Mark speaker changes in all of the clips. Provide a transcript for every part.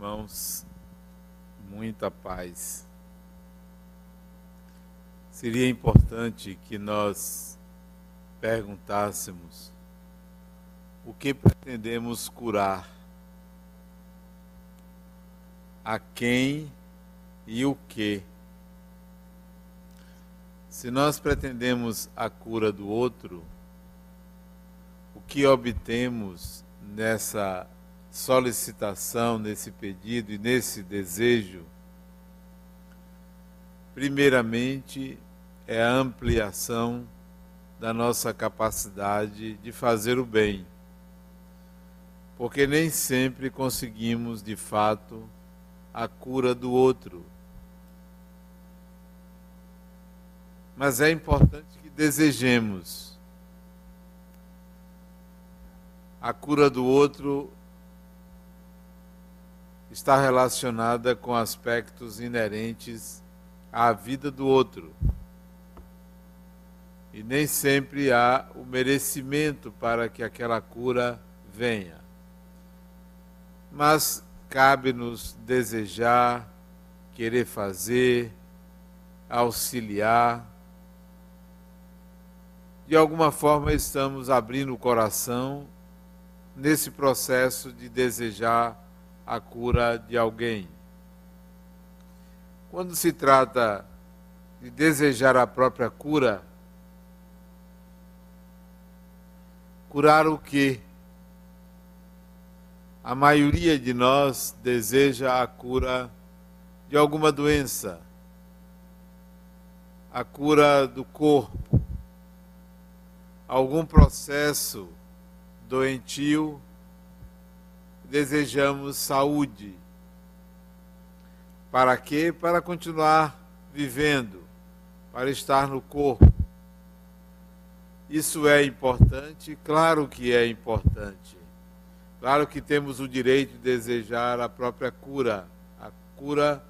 Speaker 1: irmãos, muita paz. Seria importante que nós perguntássemos o que pretendemos curar, a quem e o que. Se nós pretendemos a cura do outro, o que obtemos nessa solicitação, nesse pedido e nesse desejo, primeiramente é a ampliação da nossa capacidade de fazer o bem. Porque nem sempre conseguimos, de fato, a cura do outro. Mas é importante que desejemos. A cura do outro está relacionada com aspectos inerentes à vida do outro. E nem sempre há o merecimento para que aquela cura venha. Mas cabe-nos desejar, querer fazer, auxiliar. De alguma forma estamos abrindo o coração nesse processo de desejar a cura de alguém. Quando se trata de desejar a própria cura, curar o que? A maioria de nós deseja a cura de alguma doença, a cura do corpo, algum processo doentio desejamos saúde. Para quê? Para continuar vivendo, para estar no corpo. Isso é importante? Claro que é importante. Claro que temos o direito de desejar a própria cura, a cura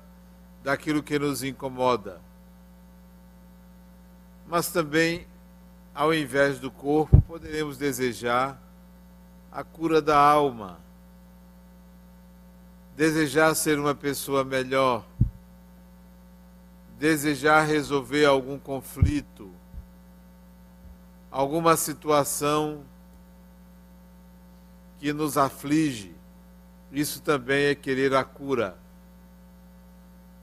Speaker 1: daquilo que nos incomoda. Mas também, ao invés do corpo, poderemos desejar a cura da alma desejar ser uma pessoa melhor, desejar resolver algum conflito, alguma situação que nos aflige, isso também é querer a cura.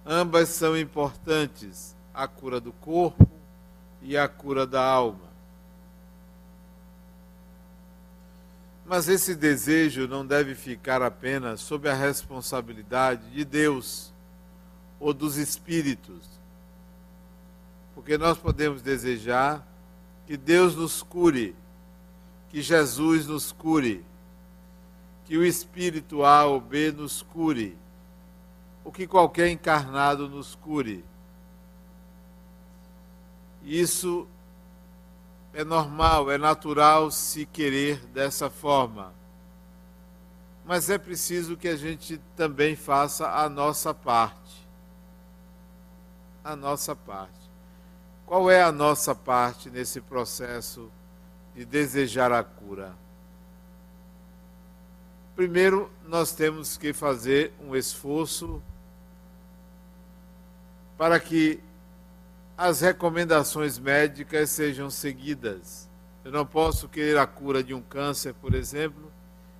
Speaker 1: Ambas são importantes, a cura do corpo e a cura da alma. Mas esse desejo não deve ficar apenas sob a responsabilidade de Deus ou dos espíritos. Porque nós podemos desejar que Deus nos cure, que Jesus nos cure, que o espírito A ou B nos cure, ou que qualquer encarnado nos cure. Isso é normal, é natural se querer dessa forma. Mas é preciso que a gente também faça a nossa parte. A nossa parte. Qual é a nossa parte nesse processo de desejar a cura? Primeiro, nós temos que fazer um esforço para que as recomendações médicas sejam seguidas. Eu não posso querer a cura de um câncer, por exemplo,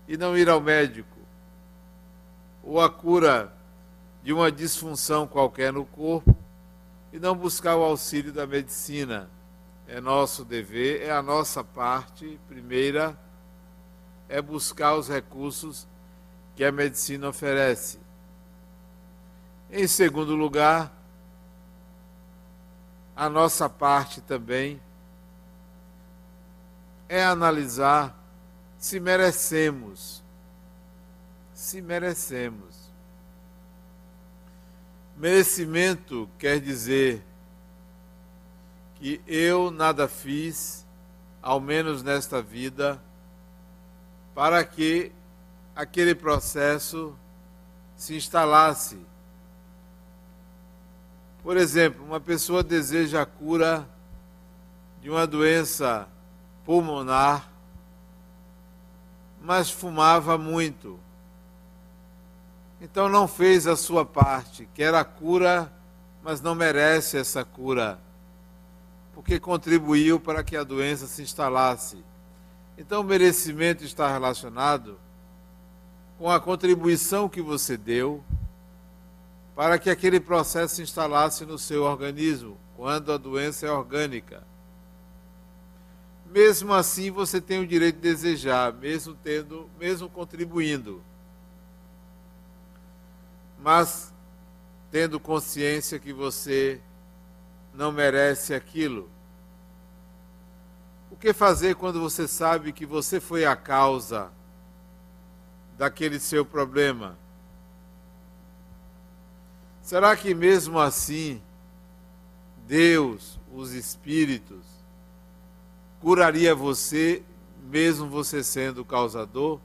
Speaker 1: e não ir ao médico. Ou a cura de uma disfunção qualquer no corpo e não buscar o auxílio da medicina. É nosso dever, é a nossa parte, primeira, é buscar os recursos que a medicina oferece. Em segundo lugar, a nossa parte também é analisar se merecemos. Se merecemos. Merecimento quer dizer que eu nada fiz, ao menos nesta vida, para que aquele processo se instalasse por exemplo, uma pessoa deseja a cura de uma doença pulmonar, mas fumava muito. Então não fez a sua parte, quer a cura, mas não merece essa cura, porque contribuiu para que a doença se instalasse. Então o merecimento está relacionado com a contribuição que você deu para que aquele processo se instalasse no seu organismo, quando a doença é orgânica. Mesmo assim, você tem o direito de desejar, mesmo tendo, mesmo contribuindo. Mas tendo consciência que você não merece aquilo. O que fazer quando você sabe que você foi a causa daquele seu problema? Será que mesmo assim Deus, os espíritos, curaria você, mesmo você sendo o causador?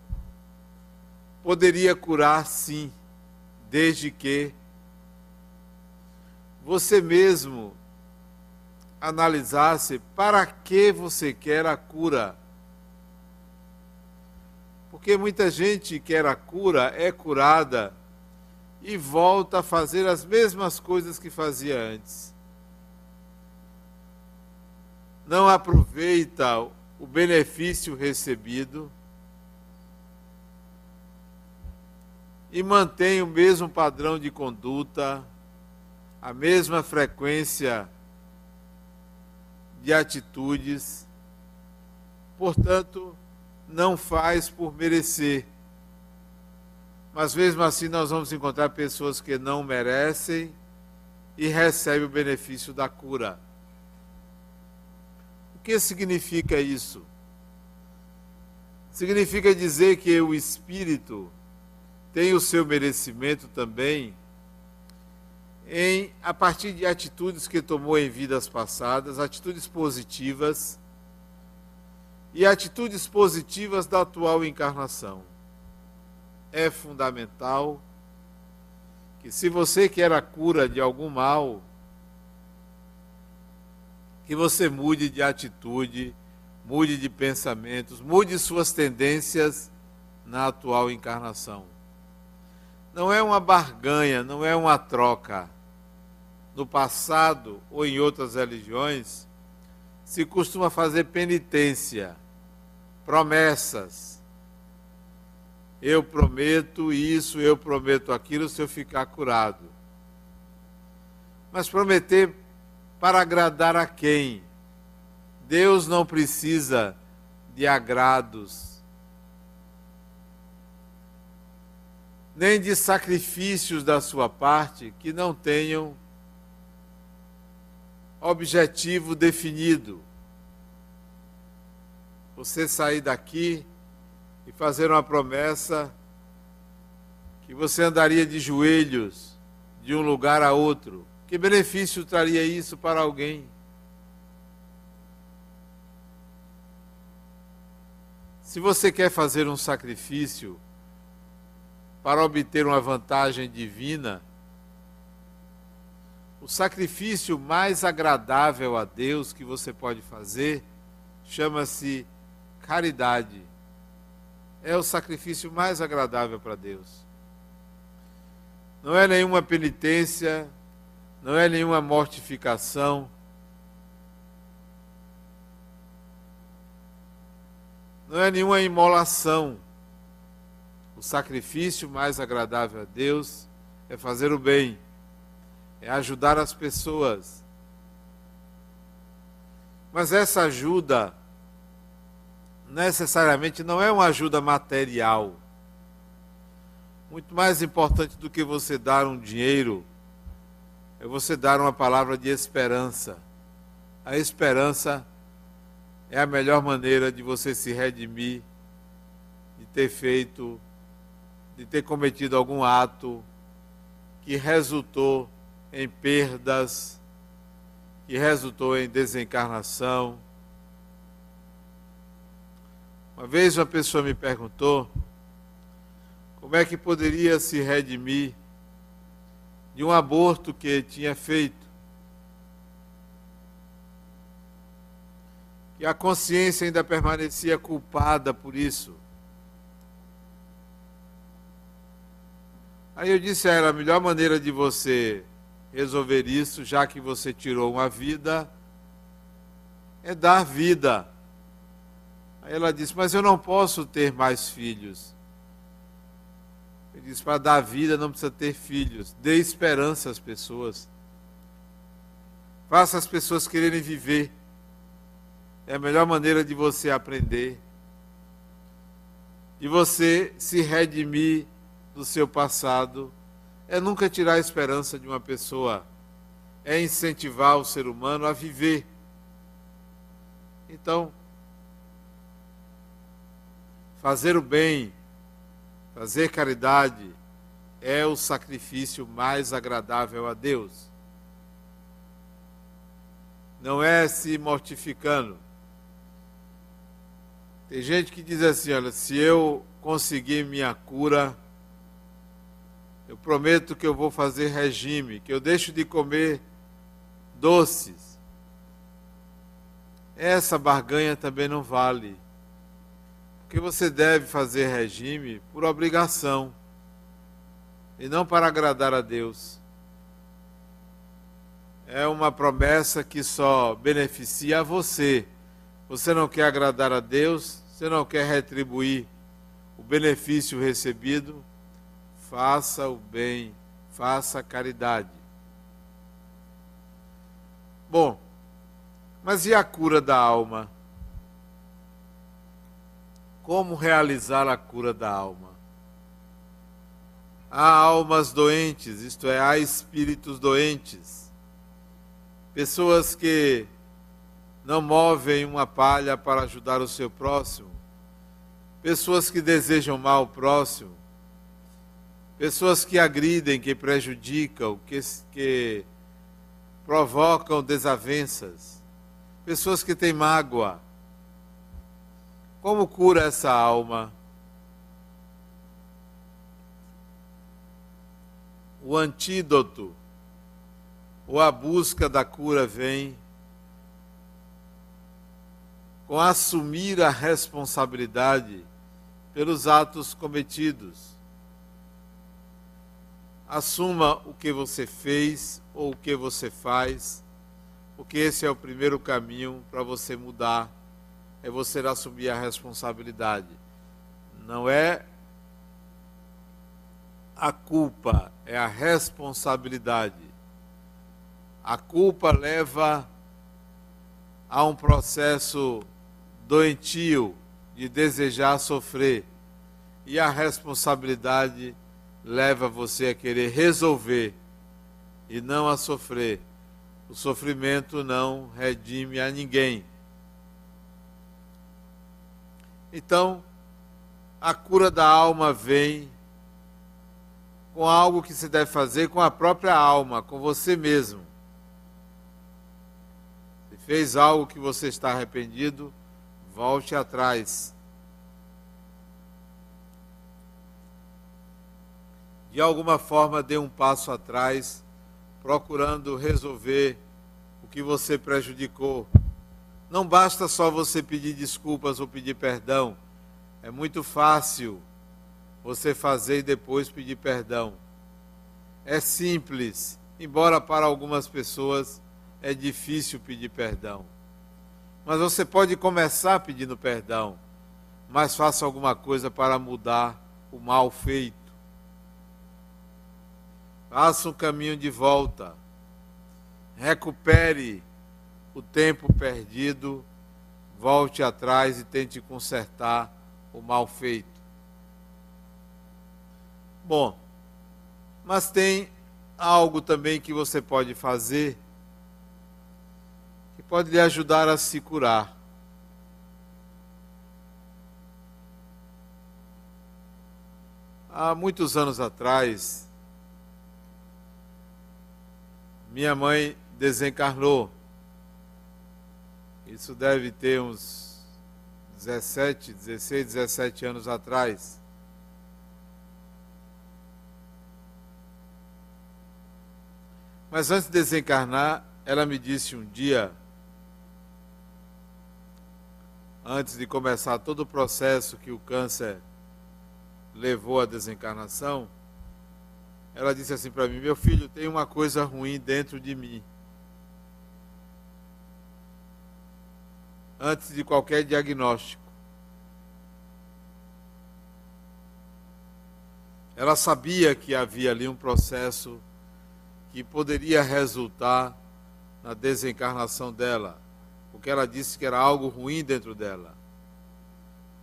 Speaker 1: Poderia curar sim, desde que você mesmo analisasse para que você quer a cura. Porque muita gente quer a cura, é curada e volta a fazer as mesmas coisas que fazia antes. Não aproveita o benefício recebido e mantém o mesmo padrão de conduta, a mesma frequência de atitudes, portanto, não faz por merecer. Mas mesmo assim, nós vamos encontrar pessoas que não merecem e recebem o benefício da cura. O que significa isso? Significa dizer que o espírito tem o seu merecimento também em a partir de atitudes que tomou em vidas passadas, atitudes positivas e atitudes positivas da atual encarnação. É fundamental que se você quer a cura de algum mal, que você mude de atitude, mude de pensamentos, mude suas tendências na atual encarnação não é uma barganha, não é uma troca. No passado ou em outras religiões, se costuma fazer penitência, promessas. Eu prometo isso, eu prometo aquilo se eu ficar curado. Mas prometer para agradar a quem? Deus não precisa de agrados nem de sacrifícios da sua parte que não tenham objetivo definido. Você sair daqui e fazer uma promessa que você andaria de joelhos de um lugar a outro. Que benefício traria isso para alguém? Se você quer fazer um sacrifício, para obter uma vantagem divina, o sacrifício mais agradável a Deus que você pode fazer chama-se caridade. É o sacrifício mais agradável para Deus. Não é nenhuma penitência, não é nenhuma mortificação. Não é nenhuma imolação o sacrifício mais agradável a Deus é fazer o bem, é ajudar as pessoas. Mas essa ajuda necessariamente não é uma ajuda material. Muito mais importante do que você dar um dinheiro é você dar uma palavra de esperança. A esperança é a melhor maneira de você se redimir, de ter feito de ter cometido algum ato que resultou em perdas, que resultou em desencarnação. Uma vez uma pessoa me perguntou como é que poderia se redimir de um aborto que tinha feito. Que a consciência ainda permanecia culpada por isso. Aí eu disse a ela: a melhor maneira de você resolver isso, já que você tirou uma vida, é dar vida. Aí ela disse: Mas eu não posso ter mais filhos. Ele disse: Para dar vida não precisa ter filhos. Dê esperança às pessoas. Faça as pessoas quererem viver. É a melhor maneira de você aprender. De você se redimir do seu passado. É nunca tirar a esperança de uma pessoa. É incentivar o ser humano a viver. Então, fazer o bem, fazer caridade, é o sacrifício mais agradável a Deus. Não é se mortificando. Tem gente que diz assim: olha, se eu conseguir minha cura, eu prometo que eu vou fazer regime, que eu deixo de comer doces. Essa barganha também não vale. Porque você deve fazer regime por obrigação e não para agradar a Deus. É uma promessa que só beneficia a você. Você não quer agradar a Deus, você não quer retribuir o benefício recebido, faça o bem, faça a caridade. Bom, mas e a cura da alma? Como realizar a cura da alma? Há almas doentes, isto é, há espíritos doentes. Pessoas que não movem uma palha para ajudar o seu próximo, pessoas que desejam mal ao próximo, pessoas que agridem, que prejudicam, que, que provocam desavenças, pessoas que têm mágoa. Como cura essa alma? O antídoto, ou a busca da cura vem com assumir a responsabilidade pelos atos cometidos. Assuma o que você fez ou o que você faz, porque esse é o primeiro caminho para você mudar, é você assumir a responsabilidade. Não é a culpa, é a responsabilidade. A culpa leva a um processo doentio de desejar sofrer. E a responsabilidade leva você a querer resolver e não a sofrer. O sofrimento não redime a ninguém. Então, a cura da alma vem com algo que se deve fazer com a própria alma, com você mesmo. Se fez algo que você está arrependido, Volte atrás. De alguma forma, dê um passo atrás, procurando resolver o que você prejudicou. Não basta só você pedir desculpas ou pedir perdão. É muito fácil você fazer e depois pedir perdão. É simples, embora para algumas pessoas é difícil pedir perdão. Mas você pode começar pedindo perdão, mas faça alguma coisa para mudar o mal feito. Faça um caminho de volta. Recupere o tempo perdido, volte atrás e tente consertar o mal feito. Bom, mas tem algo também que você pode fazer que pode lhe ajudar a se curar. Há muitos anos atrás, minha mãe desencarnou. Isso deve ter uns 17, 16, 17 anos atrás. Mas antes de desencarnar, ela me disse um dia antes de começar todo o processo que o câncer levou à desencarnação, ela disse assim para mim: Meu filho, tem uma coisa ruim dentro de mim. Antes de qualquer diagnóstico. Ela sabia que havia ali um processo que poderia resultar na desencarnação dela, porque ela disse que era algo ruim dentro dela.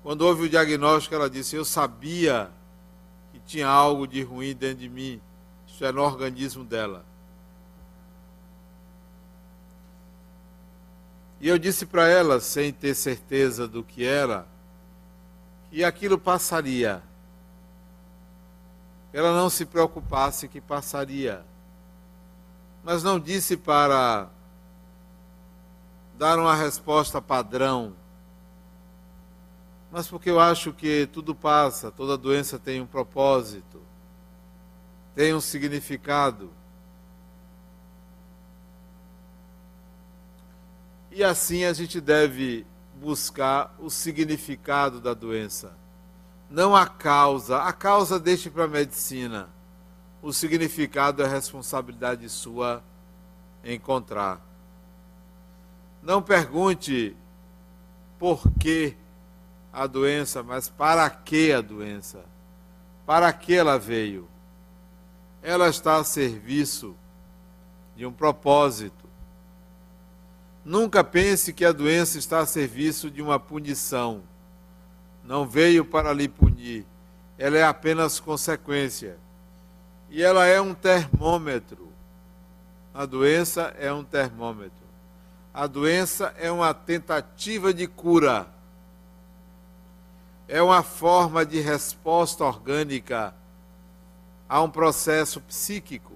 Speaker 1: Quando houve o diagnóstico, ela disse: Eu sabia que tinha algo de ruim dentro de mim, isso é no organismo dela. E eu disse para ela, sem ter certeza do que era, que aquilo passaria. Ela não se preocupasse que passaria. Mas não disse para dar uma resposta padrão mas porque eu acho que tudo passa, toda doença tem um propósito, tem um significado. E assim a gente deve buscar o significado da doença, não a causa. A causa deixe para a medicina. O significado é responsabilidade sua encontrar. Não pergunte por quê a doença, mas para que a doença? Para que ela veio? Ela está a serviço de um propósito. Nunca pense que a doença está a serviço de uma punição. Não veio para lhe punir. Ela é apenas consequência. E ela é um termômetro. A doença é um termômetro. A doença é uma tentativa de cura é uma forma de resposta orgânica a um processo psíquico.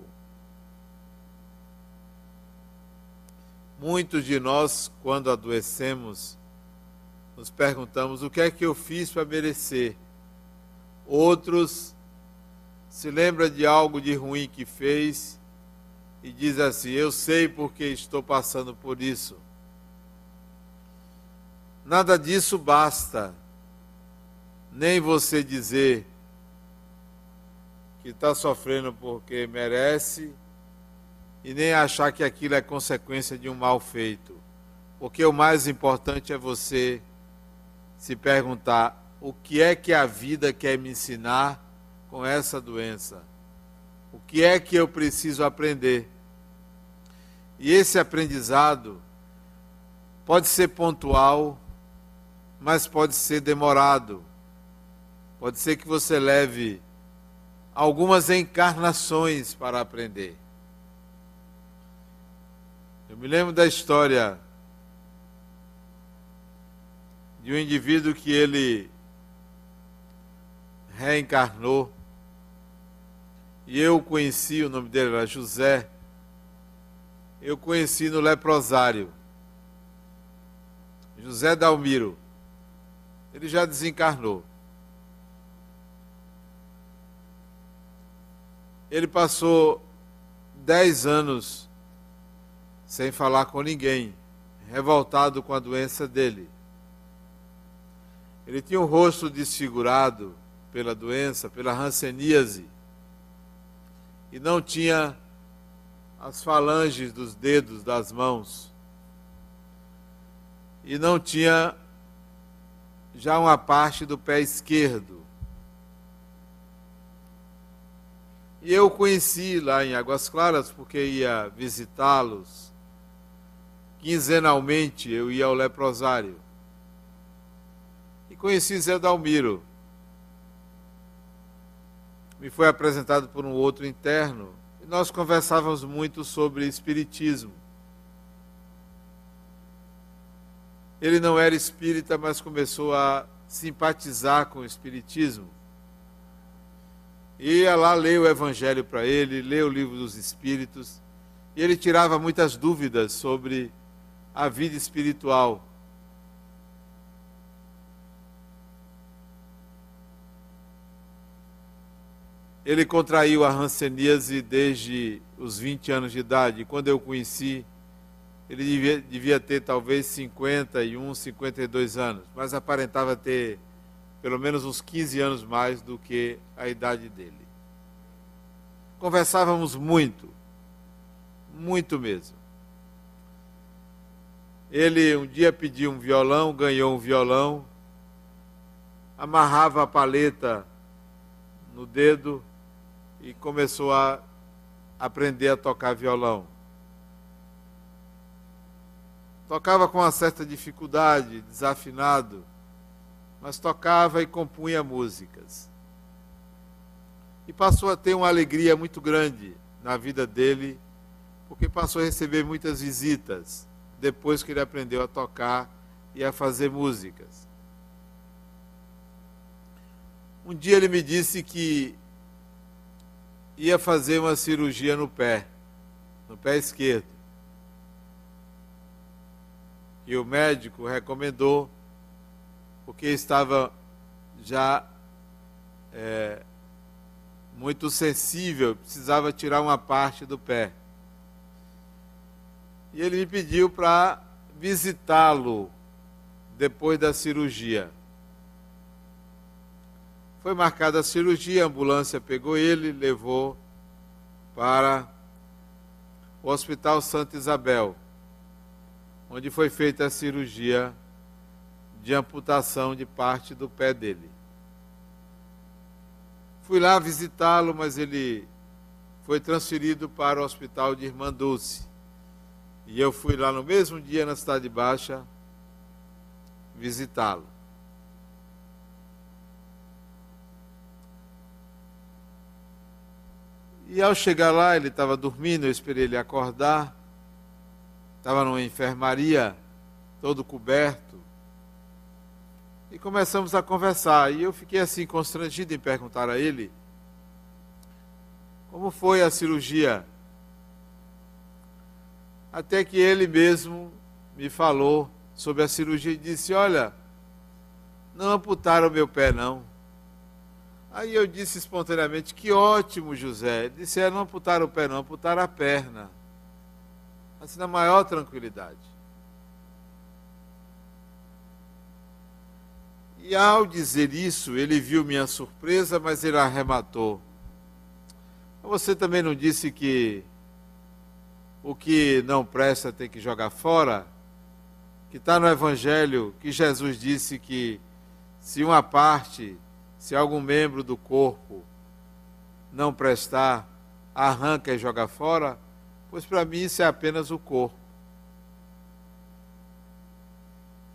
Speaker 1: Muitos de nós, quando adoecemos, nos perguntamos: o que é que eu fiz para merecer? Outros se lembram de algo de ruim que fez e diz assim: eu sei porque estou passando por isso. Nada disso basta nem você dizer que está sofrendo porque merece, e nem achar que aquilo é consequência de um mal feito. Porque o mais importante é você se perguntar: o que é que a vida quer me ensinar com essa doença? O que é que eu preciso aprender? E esse aprendizado pode ser pontual, mas pode ser demorado Pode ser que você leve algumas encarnações para aprender. Eu me lembro da história de um indivíduo que ele reencarnou. E eu conheci, o nome dele era José. Eu conheci no leprosário. José Dalmiro. Ele já desencarnou. Ele passou dez anos sem falar com ninguém, revoltado com a doença dele. Ele tinha o rosto desfigurado pela doença, pela ranceníase, e não tinha as falanges dos dedos das mãos, e não tinha já uma parte do pé esquerdo. E eu conheci lá em Águas Claras, porque ia visitá-los. Quinzenalmente eu ia ao leprosário. E conheci Zé Dalmiro. Me foi apresentado por um outro interno. E nós conversávamos muito sobre espiritismo. Ele não era espírita, mas começou a simpatizar com o espiritismo ia lá ler o Evangelho para ele, ler o livro dos Espíritos, e ele tirava muitas dúvidas sobre a vida espiritual. Ele contraiu a hanseníase desde os 20 anos de idade. Quando eu o conheci, ele devia, devia ter talvez 51, 52 anos, mas aparentava ter pelo menos uns 15 anos mais do que a idade dele. conversávamos muito, muito mesmo. Ele um dia pediu um violão, ganhou um violão, amarrava a paleta no dedo e começou a aprender a tocar violão. Tocava com uma certa dificuldade, desafinado, mas tocava e compunha músicas. E passou a ter uma alegria muito grande na vida dele, porque passou a receber muitas visitas depois que ele aprendeu a tocar e a fazer músicas. Um dia ele me disse que ia fazer uma cirurgia no pé, no pé esquerdo. E o médico recomendou, porque estava já é, muito sensível, precisava tirar uma parte do pé. E ele me pediu para visitá-lo depois da cirurgia. Foi marcada a cirurgia, a ambulância pegou ele, levou para o Hospital Santa Isabel, onde foi feita a cirurgia de amputação de parte do pé dele. Fui lá visitá-lo, mas ele foi transferido para o hospital de Irmã Dulce. E eu fui lá no mesmo dia na Cidade Baixa visitá-lo. E ao chegar lá, ele estava dormindo, eu esperei ele acordar. Estava numa enfermaria, todo coberto. E começamos a conversar. E eu fiquei assim constrangido em perguntar a ele como foi a cirurgia. Até que ele mesmo me falou sobre a cirurgia e disse: Olha, não amputaram meu pé, não. Aí eu disse espontaneamente: Que ótimo, José. Ele disse: é, Não amputaram o pé, não, amputaram a perna. Assim, na maior tranquilidade. E ao dizer isso, ele viu minha surpresa, mas ele arrematou. Você também não disse que o que não presta tem que jogar fora? Que está no Evangelho que Jesus disse que se uma parte se algum membro do corpo não prestar, arranca e joga fora, pois para mim isso é apenas o corpo.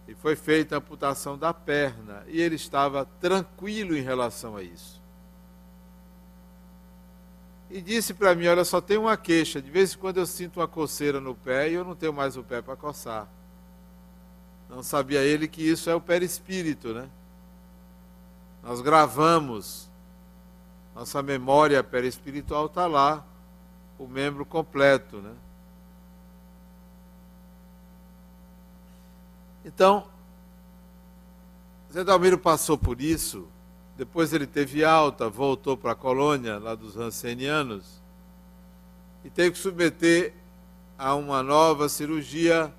Speaker 1: E foi feita a amputação da perna, e ele estava tranquilo em relação a isso. E disse para mim: Olha, só tem uma queixa. De vez em quando eu sinto uma coceira no pé e eu não tenho mais o pé para coçar. Não sabia ele que isso é o perispírito, né? Nós gravamos, nossa memória perispiritual está lá, o membro completo. Né? Então, Zé Dalmiro passou por isso, depois ele teve alta, voltou para a colônia lá dos Rancenianos e teve que submeter a uma nova cirurgia.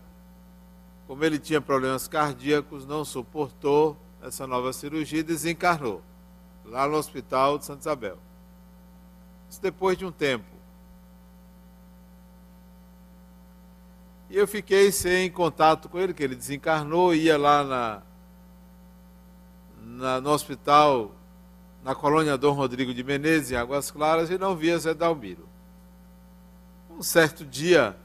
Speaker 1: Como ele tinha problemas cardíacos, não suportou essa nova cirurgia e desencarnou, lá no Hospital de Santa Isabel. Isso depois de um tempo. E eu fiquei sem contato com ele, que ele desencarnou, ia lá na, na, no hospital, na colônia Dom Rodrigo de Menezes, em Águas Claras, e não via Zé Dalmiro. Um certo dia,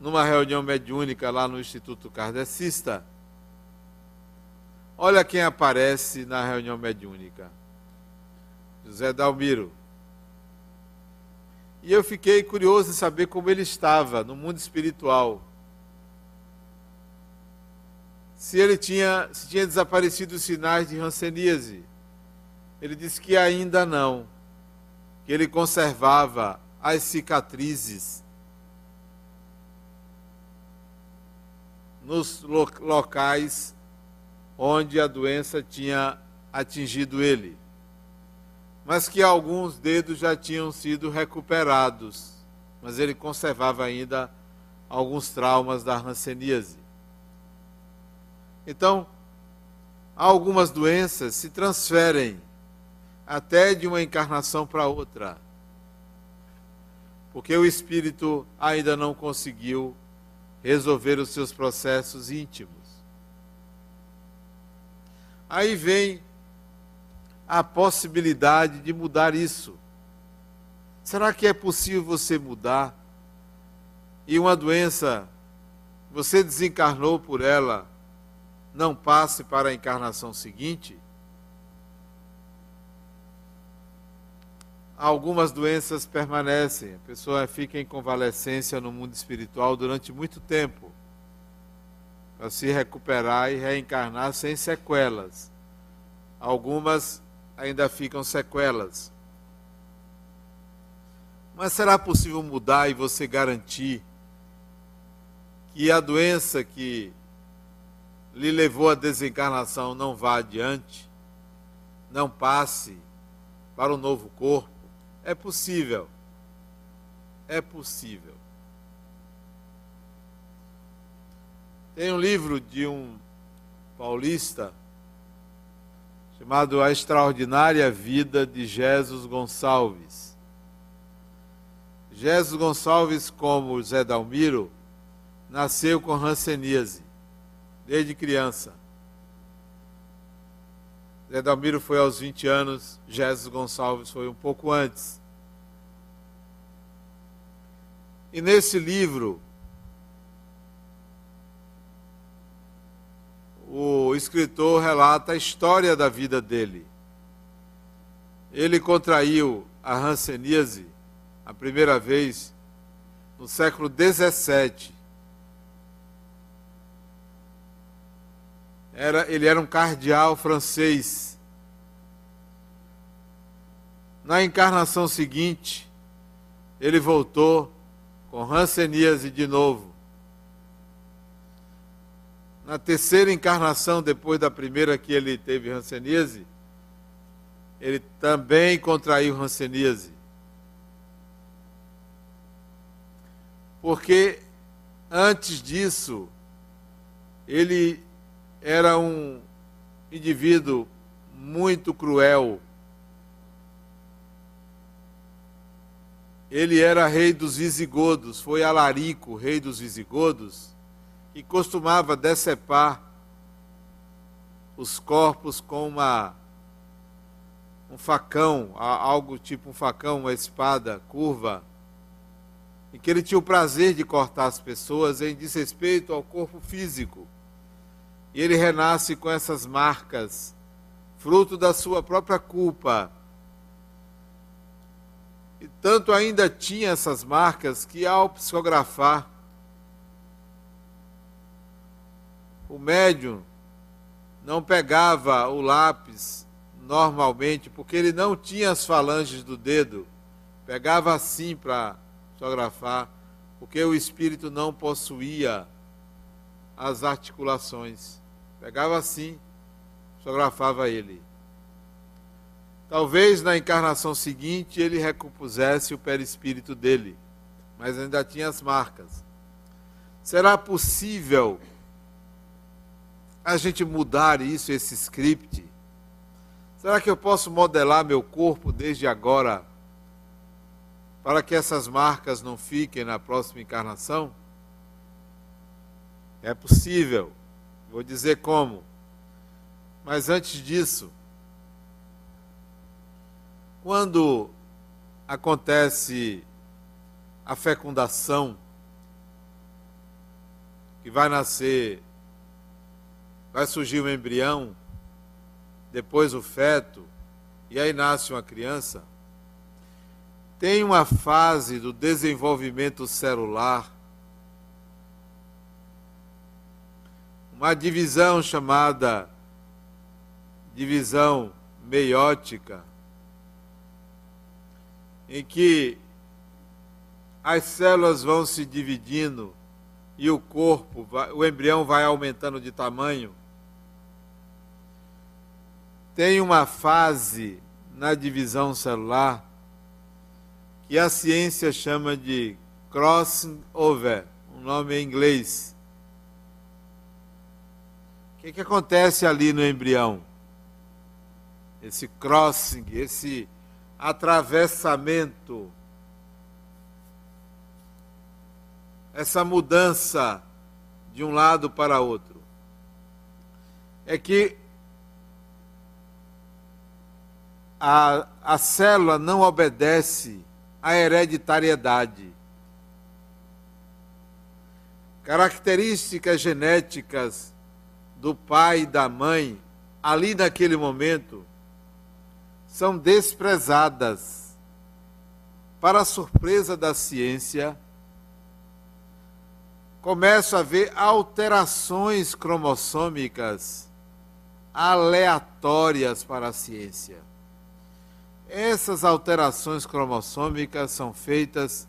Speaker 1: numa reunião mediúnica lá no Instituto Kardecista, Olha quem aparece na reunião mediúnica: José Dalmiro. E eu fiquei curioso em saber como ele estava no mundo espiritual. Se ele tinha, se tinha desaparecido os sinais de ranceníase. Ele disse que ainda não, que ele conservava as cicatrizes nos locais onde a doença tinha atingido ele, mas que alguns dedos já tinham sido recuperados, mas ele conservava ainda alguns traumas da ranceníase. Então, algumas doenças se transferem até de uma encarnação para outra. porque o espírito ainda não conseguiu resolver os seus processos íntimos. Aí vem a possibilidade de mudar isso. Será que é possível você mudar e uma doença, você desencarnou por ela, não passe para a encarnação seguinte? Algumas doenças permanecem, a pessoa fica em convalescência no mundo espiritual durante muito tempo, para se recuperar e reencarnar sem sequelas. Algumas ainda ficam sequelas. Mas será possível mudar e você garantir que a doença que lhe levou à desencarnação não vá adiante, não passe para o novo corpo? É possível. É possível. Tem um livro de um paulista chamado A Extraordinária Vida de Jesus Gonçalves. Jesus Gonçalves, como Zé Dalmiro, nasceu com hanseníase, desde criança. Zé Dalmiro foi aos 20 anos, Jesus Gonçalves foi um pouco antes. E nesse livro, o escritor relata a história da vida dele. Ele contraiu a hanseníase a primeira vez no século 17. Era, ele era um cardeal francês. Na encarnação seguinte, ele voltou com hanseníase de novo na terceira encarnação, depois da primeira que ele teve hanseníase, ele também contraiu hanseníase. Porque antes disso, ele era um indivíduo muito cruel. Ele era rei dos visigodos, foi Alarico, rei dos visigodos e costumava decepar os corpos com uma um facão, algo tipo um facão, uma espada curva, e que ele tinha o prazer de cortar as pessoas em desrespeito ao corpo físico. E ele renasce com essas marcas, fruto da sua própria culpa. E tanto ainda tinha essas marcas que ao psicografar o médium não pegava o lápis normalmente, porque ele não tinha as falanges do dedo, pegava assim para fotografar, porque o espírito não possuía as articulações. Pegava assim, fotografava ele. Talvez na encarnação seguinte ele recompusesse o perispírito dele, mas ainda tinha as marcas. Será possível a gente mudar isso, esse script? Será que eu posso modelar meu corpo desde agora para que essas marcas não fiquem na próxima encarnação? É possível. Vou dizer como. Mas antes disso, quando acontece a fecundação, que vai nascer vai surgir um embrião, depois o feto, e aí nasce uma criança. Tem uma fase do desenvolvimento celular, uma divisão chamada divisão meiótica, em que as células vão se dividindo e o corpo, o embrião vai aumentando de tamanho tem uma fase na divisão celular que a ciência chama de crossing over, um nome em inglês. O que, que acontece ali no embrião? Esse crossing, esse atravessamento essa mudança de um lado para outro? É que a, a célula não obedece à hereditariedade. Características genéticas do pai e da mãe, ali naquele momento, são desprezadas. Para a surpresa da ciência, começa a haver alterações cromossômicas aleatórias para a ciência. Essas alterações cromossômicas são feitas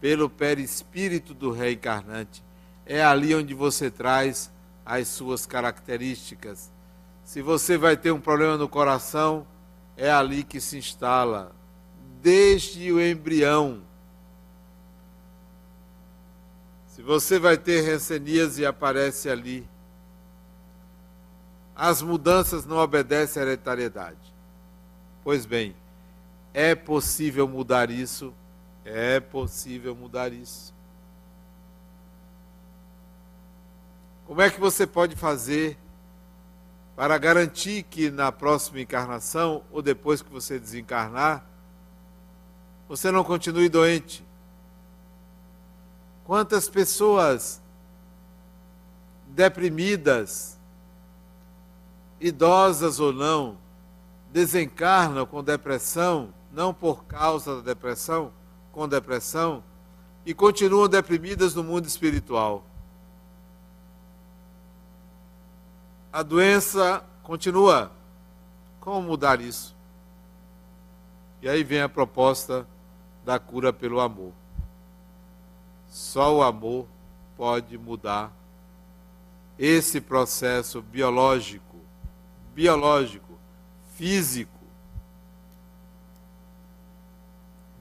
Speaker 1: pelo perispírito do reencarnante. É ali onde você traz as suas características. Se você vai ter um problema no coração, é ali que se instala, desde o embrião. Se você vai ter renceníase, aparece ali. As mudanças não obedecem à hereditariedade. Pois bem, é possível mudar isso? É possível mudar isso. Como é que você pode fazer para garantir que na próxima encarnação ou depois que você desencarnar, você não continue doente? Quantas pessoas deprimidas, idosas ou não, desencarnam com depressão, não por causa da depressão, com depressão, e continuam deprimidas no mundo espiritual. A doença continua. Como mudar isso? E aí vem a proposta da cura pelo amor. Só o amor pode mudar esse processo biológico, biológico físico.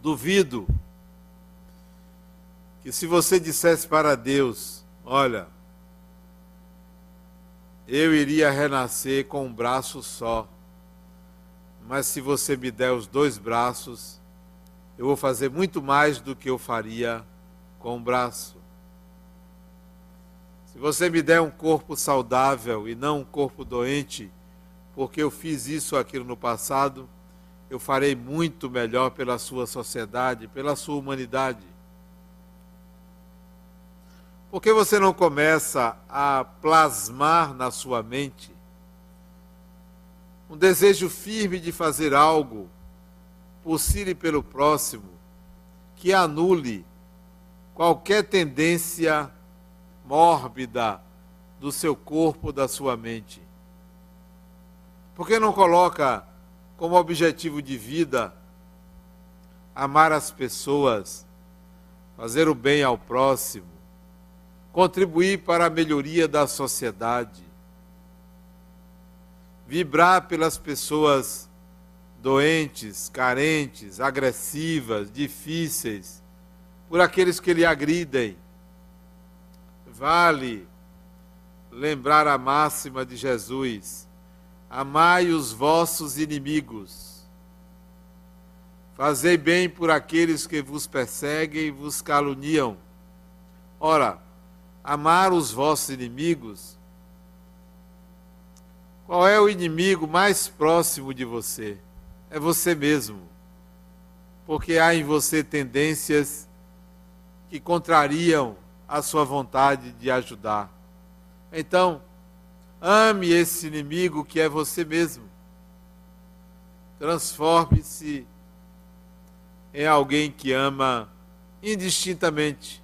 Speaker 1: Duvido que se você dissesse para Deus: Olha, eu iria renascer com um braço só, mas se você me der os dois braços, eu vou fazer muito mais do que eu faria com um braço. Se você me der um corpo saudável e não um corpo doente, porque eu fiz isso ou aquilo no passado, eu farei muito melhor pela sua sociedade, pela sua humanidade. Por que você não começa a plasmar na sua mente um desejo firme de fazer algo por si e pelo próximo que anule qualquer tendência mórbida do seu corpo, da sua mente? Por que não coloca como objetivo de vida amar as pessoas, fazer o bem ao próximo, contribuir para a melhoria da sociedade, vibrar pelas pessoas doentes, carentes, agressivas, difíceis, por aqueles que lhe agridem. Vale lembrar a máxima de Jesus Amai os vossos inimigos. Fazei bem por aqueles que vos perseguem e vos caluniam. Ora, amar os vossos inimigos. Qual é o inimigo mais próximo de você? É você mesmo. Porque há em você tendências que contrariam a sua vontade de ajudar. Então, Ame esse inimigo que é você mesmo. Transforme-se em alguém que ama indistintamente.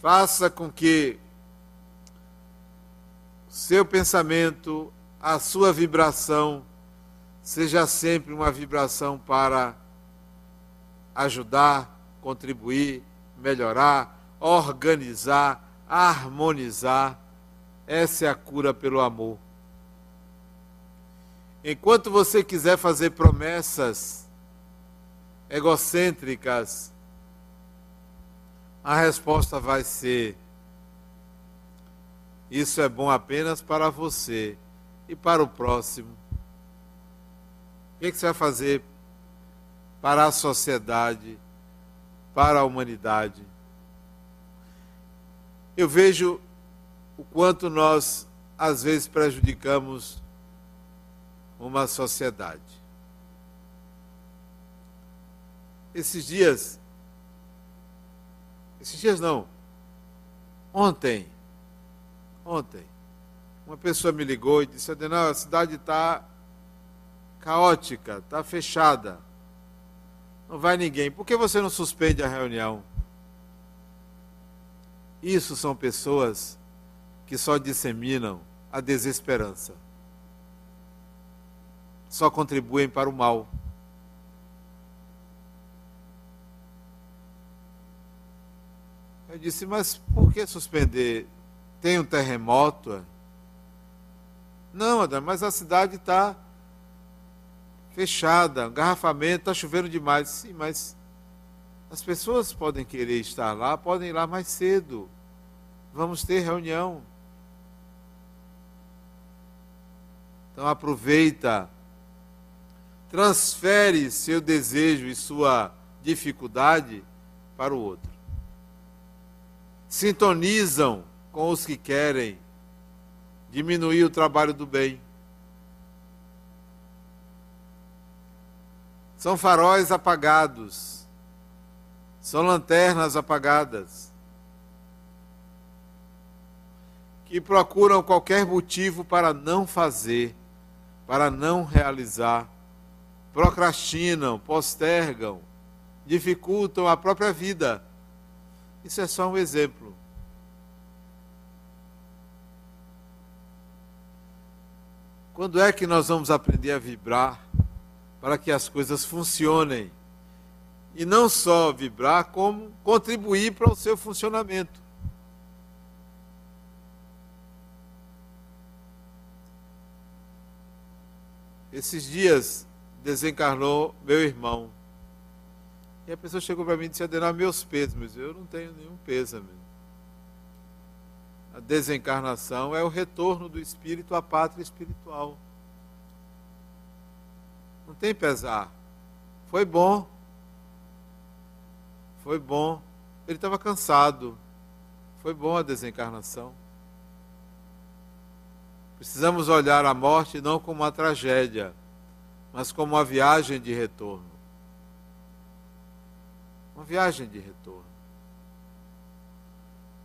Speaker 1: Faça com que o seu pensamento, a sua vibração, seja sempre uma vibração para ajudar, contribuir, melhorar, organizar, harmonizar. Essa é a cura pelo amor. Enquanto você quiser fazer promessas egocêntricas, a resposta vai ser: isso é bom apenas para você e para o próximo. O que, você vai fazer para a sociedade, para a humanidade. Eu vejo o quanto nós, às vezes, prejudicamos uma sociedade. Esses dias, esses dias não, ontem, ontem, uma pessoa me ligou e disse: Adenal, a cidade está caótica, está fechada. Não vai ninguém. Por que você não suspende a reunião? Isso são pessoas que só disseminam a desesperança. Só contribuem para o mal. Eu disse, mas por que suspender? Tem um terremoto? Não, Adam, mas a cidade está fechada, garrafamento, está chovendo demais. Sim, mas as pessoas podem querer estar lá, podem ir lá mais cedo. Vamos ter reunião. Então aproveita, transfere seu desejo e sua dificuldade para o outro. Sintonizam com os que querem diminuir o trabalho do bem. São faróis apagados, são lanternas apagadas, que procuram qualquer motivo para não fazer, para não realizar, procrastinam, postergam, dificultam a própria vida. Isso é só um exemplo. Quando é que nós vamos aprender a vibrar para que as coisas funcionem? E não só vibrar, como contribuir para o seu funcionamento. Esses dias desencarnou meu irmão. E a pessoa chegou para mim e disse: Adenal, meus pêsames. Eu não tenho nenhum pêsame a desencarnação é o retorno do espírito à pátria espiritual. Não tem pesar. Foi bom. Foi bom. Ele estava cansado. Foi bom a desencarnação. Precisamos olhar a morte não como uma tragédia, mas como uma viagem de retorno. Uma viagem de retorno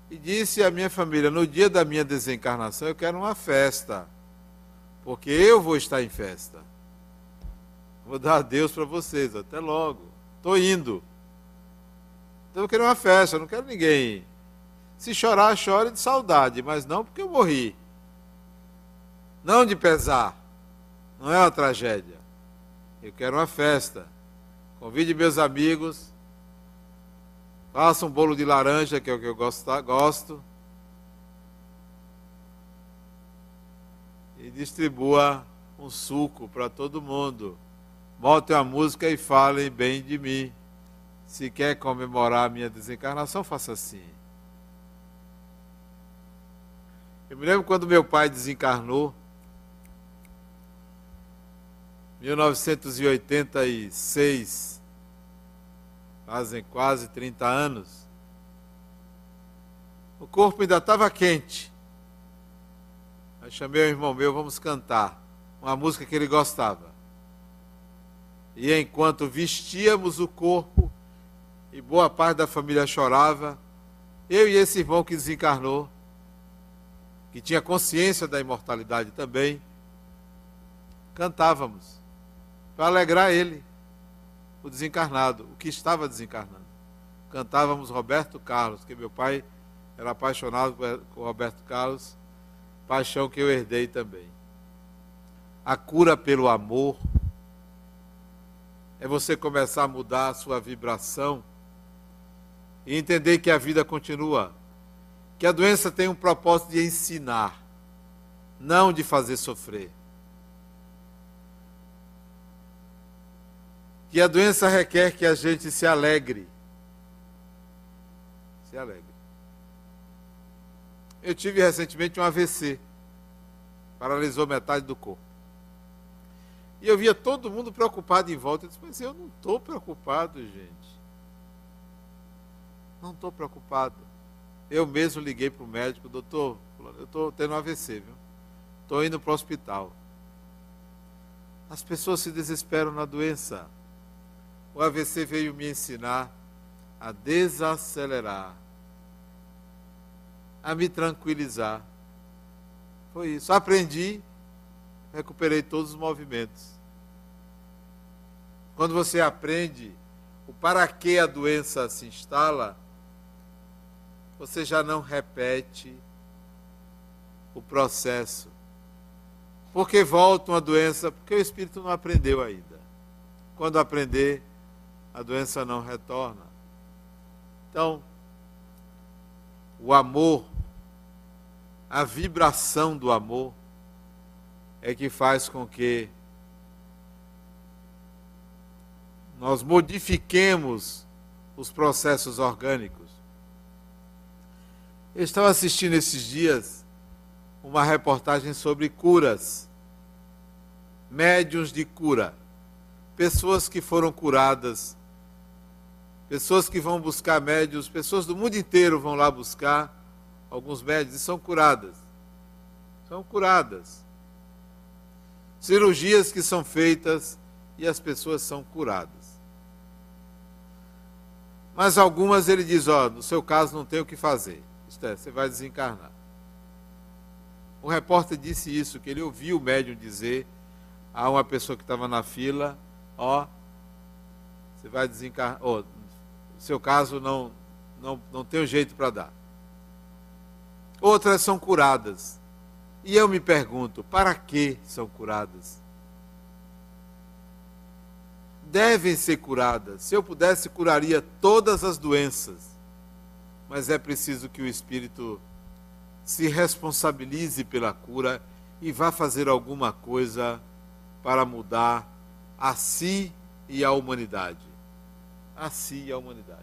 Speaker 1: e disse à minha família: no dia da minha desencarnação eu quero uma festa, porque eu vou estar em festa. Vou dar adeus para vocês, até logo. Estou indo. Então eu quero uma festa, não quero ninguém. Se chorar, chore de saudade, mas não porque eu morri. Não de pesar. Não é uma tragédia. Eu quero uma festa. Convide meus amigos Faça um bolo de laranja, que é o que eu gosto. E distribua um suco para todo mundo. Bote a música e falem bem de mim. Se quer comemorar a minha desencarnação, faça assim. Eu me lembro quando meu pai desencarnou, 1986 fazem quase 30 anos, o corpo ainda estava quente. Aí chamei o irmão meu, vamos cantar uma música que ele gostava. E enquanto vestíamos o corpo e boa parte da família chorava, eu e esse irmão que desencarnou, que tinha consciência da imortalidade também, cantávamos para alegrar ele o desencarnado, o que estava desencarnando. Cantávamos Roberto Carlos, que meu pai era apaixonado por Roberto Carlos, paixão que eu herdei também. A cura pelo amor é você começar a mudar a sua vibração e entender que a vida continua, que a doença tem um propósito de ensinar, não de fazer sofrer. Que a doença requer que a gente se alegre. Se alegre. Eu tive recentemente um AVC. Paralisou metade do corpo. E eu via todo mundo preocupado em volta. Eu disse, mas eu não estou preocupado, gente. Não estou preocupado. Eu mesmo liguei para o médico, doutor, eu estou tendo um AVC, viu? Estou indo para o hospital. As pessoas se desesperam na doença. O AVC veio me ensinar a desacelerar, a me tranquilizar. Foi isso. Aprendi, recuperei todos os movimentos. Quando você aprende o para que a doença se instala, você já não repete o processo porque volta uma doença, porque o espírito não aprendeu ainda. Quando aprender, a doença não retorna. Então, o amor, a vibração do amor, é que faz com que nós modifiquemos os processos orgânicos. Eu estava assistindo esses dias uma reportagem sobre curas, médiuns de cura, pessoas que foram curadas, pessoas que vão buscar médios, pessoas do mundo inteiro vão lá buscar alguns médios e são curadas. São curadas. Cirurgias que são feitas e as pessoas são curadas. Mas algumas ele diz: Ó, no seu caso não tem o que fazer. Isto é, você vai desencarnar. O repórter disse isso, que ele ouviu o médium dizer a uma pessoa que estava na fila, ó, você vai desencarnar, oh, seu caso não, não, não tem jeito para dar. Outras são curadas. E eu me pergunto, para que são curadas? Devem ser curadas. Se eu pudesse, curaria todas as doenças. Mas é preciso que o Espírito se responsabilize pela cura e vá fazer alguma coisa para mudar a si e a humanidade. A si e a humanidade.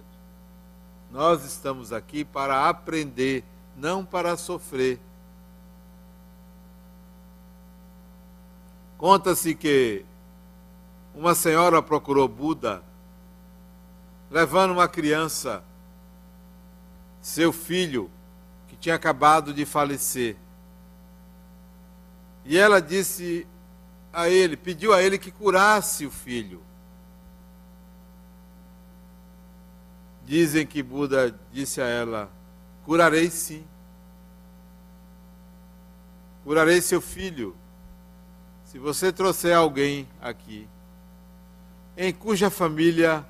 Speaker 1: Nós estamos aqui para aprender, não para sofrer. Conta-se que uma senhora procurou Buda, levando uma criança, seu filho, tinha acabado de falecer. E ela disse a ele, pediu a ele que curasse o filho. Dizem que Buda disse a ela: Curarei sim. Curarei seu filho. Se você trouxer alguém aqui em cuja família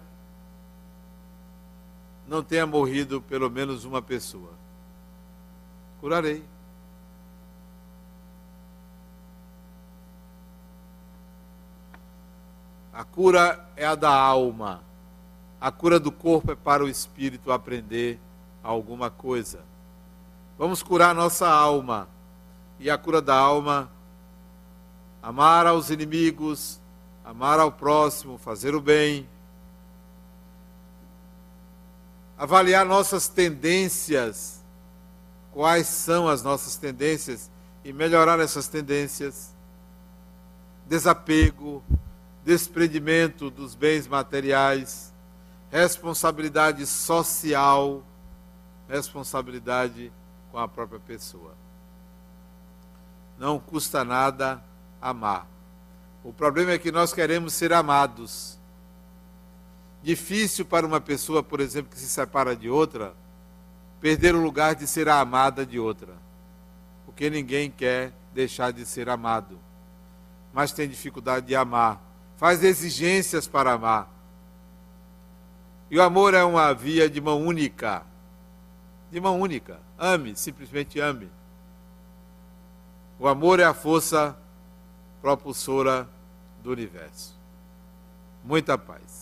Speaker 1: não tenha morrido pelo menos uma pessoa curarei. A cura é a da alma. A cura do corpo é para o espírito aprender alguma coisa. Vamos curar nossa alma. E a cura da alma, amar aos inimigos, amar ao próximo, fazer o bem. Avaliar nossas tendências quais são as nossas tendências e melhorar essas tendências. Desapego, desprendimento dos bens materiais, responsabilidade social, responsabilidade com a própria pessoa. Não custa nada amar. O problema é que nós queremos ser amados. Difícil para uma pessoa, por exemplo, que se separa de outra, perder o lugar de ser a amada de outra. Porque ninguém quer deixar de ser amado, mas tem dificuldade de amar, faz exigências para amar. E o amor é uma via de mão única. De mão única. Ame, simplesmente ame. O amor é a força propulsora do universo. Muita paz.